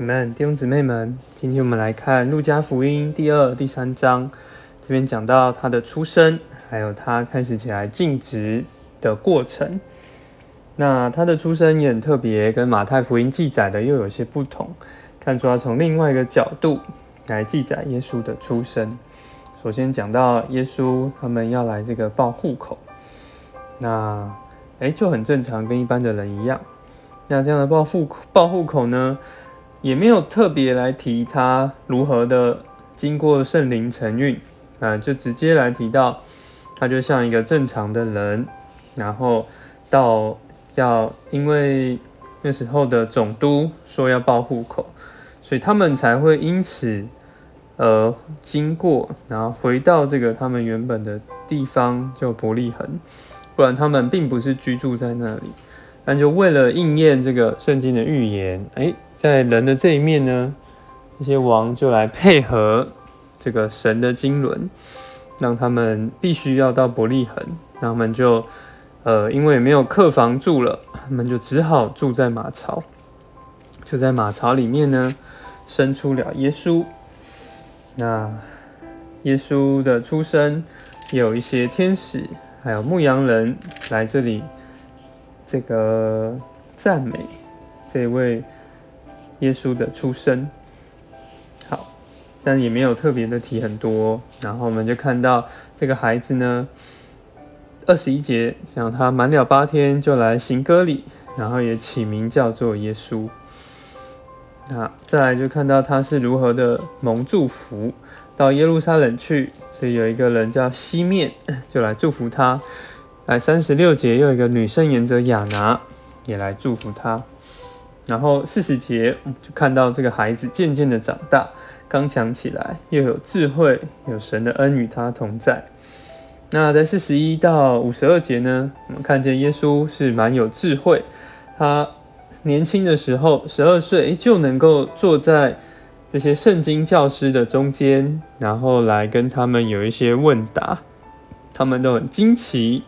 你们弟兄姊妹们，今天我们来看《路加福音》第二、第三章，这边讲到他的出生，还有他开始起来尽职的过程。那他的出生也很特别，跟马太福音记载的又有些不同，看出要从另外一个角度来记载耶稣的出生。首先讲到耶稣他们要来这个报户口，那哎就很正常，跟一般的人一样。那这样的报户口报户口呢？也没有特别来提他如何的经过圣灵承运啊，就直接来提到他就像一个正常的人，然后到要因为那时候的总督说要报户口，所以他们才会因此呃经过，然后回到这个他们原本的地方叫伯利恒，不然他们并不是居住在那里，但就为了应验这个圣经的预言，哎。在人的这一面呢，这些王就来配合这个神的经纶，让他们必须要到伯利恒，那他们就呃，因为没有客房住了，他们就只好住在马槽。就在马槽里面呢，生出了耶稣。那耶稣的出生，有一些天使，还有牧羊人来这里，这个赞美这位。耶稣的出生，好，但也没有特别的提很多。然后我们就看到这个孩子呢，二十一节讲他满了八天就来行割礼，然后也起名叫做耶稣。那再来就看到他是如何的蒙祝福到耶路撒冷去，所以有一个人叫西面就来祝福他。来三十六节又有一个女生沿着亚拿也来祝福他。然后四十节就看到这个孩子渐渐的长大，刚强起来，又有智慧，有神的恩与他同在。那在四十一到五十二节呢，我们看见耶稣是蛮有智慧，他年轻的时候十二岁就能够坐在这些圣经教师的中间，然后来跟他们有一些问答，他们都很惊奇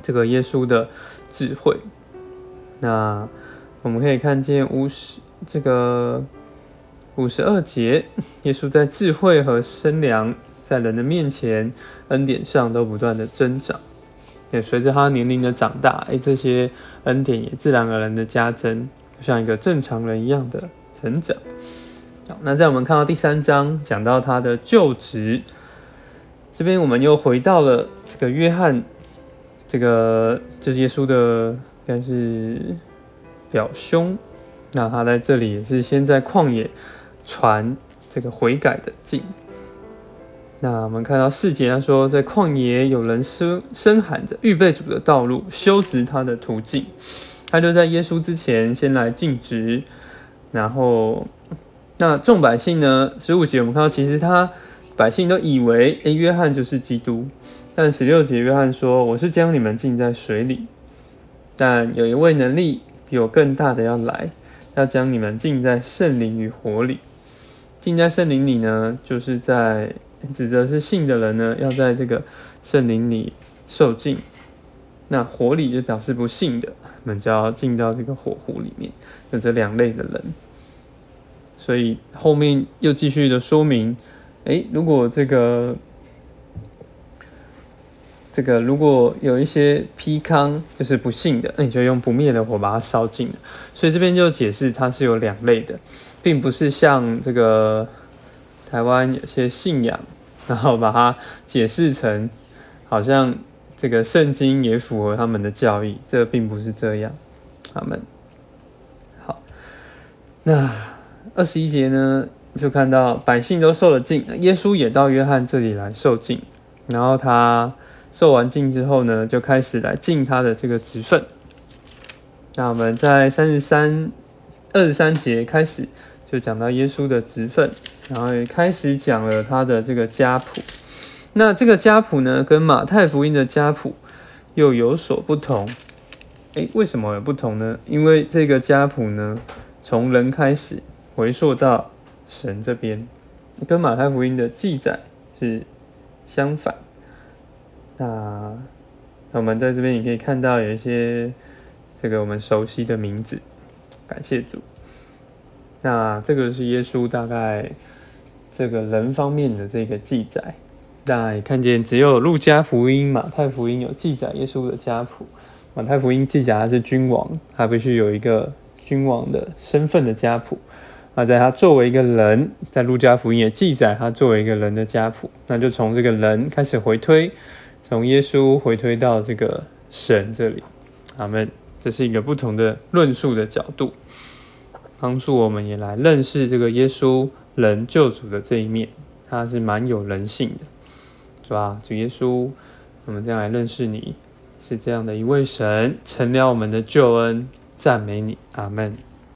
这个耶稣的智慧。那。我们可以看见五十这个五十二节，耶稣在智慧和身量，在人的面前恩典上都不断的增长，也随着他年龄的长大，哎，这些恩典也自然而然的加增，像一个正常人一样的成长。好，那在我们看到第三章讲到他的就职，这边我们又回到了这个约翰，这个就是耶稣的，应该是。表兄，那他在这里也是先在旷野传这个悔改的经。那我们看到四节他说，在旷野有人声声喊着预备主的道路，修直他的途径。他就在耶稣之前先来尽职，然后那众百姓呢？十五节我们看到，其实他百姓都以为诶，约翰就是基督。但十六节约翰说，我是将你们浸在水里，但有一位能力。有更大的要来，要将你们浸在圣灵与火里。浸在圣灵里呢，就是在指的是信的人呢，要在这个圣灵里受浸。那火里就表示不信的，我们就要进到这个火湖里面。有这两类的人，所以后面又继续的说明，诶，如果这个。这个如果有一些批康，就是不幸的，那你就用不灭的火把它烧尽。所以这边就解释它是有两类的，并不是像这个台湾有些信仰，然后把它解释成好像这个圣经也符合他们的教义，这并不是这样。他们好，那二十一节呢，就看到百姓都受了禁，耶稣也到约翰这里来受禁，然后他。受完敬之后呢，就开始来敬他的这个职分。那我们在三十三、二十三节开始就讲到耶稣的职分，然后也开始讲了他的这个家谱。那这个家谱呢，跟马太福音的家谱又有所不同。诶，为什么有不同呢？因为这个家谱呢，从人开始回溯到神这边，跟马太福音的记载是相反。那我们在这边也可以看到有一些这个我们熟悉的名字，感谢主。那这个是耶稣大概这个人方面的这个记载。那也看见只有路加福音、马太福音有记载耶稣的家谱。马太福音记载他是君王，他必须有一个君王的身份的家谱。那在他作为一个人，在路加福音也记载他作为一个人的家谱。那就从这个人开始回推，从耶稣回推到这个神这里。阿门。这是一个不同的论述的角度，帮助我们也来认识这个耶稣人救主的这一面，他是蛮有人性的，是吧？主耶稣，我们这样来认识你，是这样的一位神，成了我们的救恩，赞美你，阿门。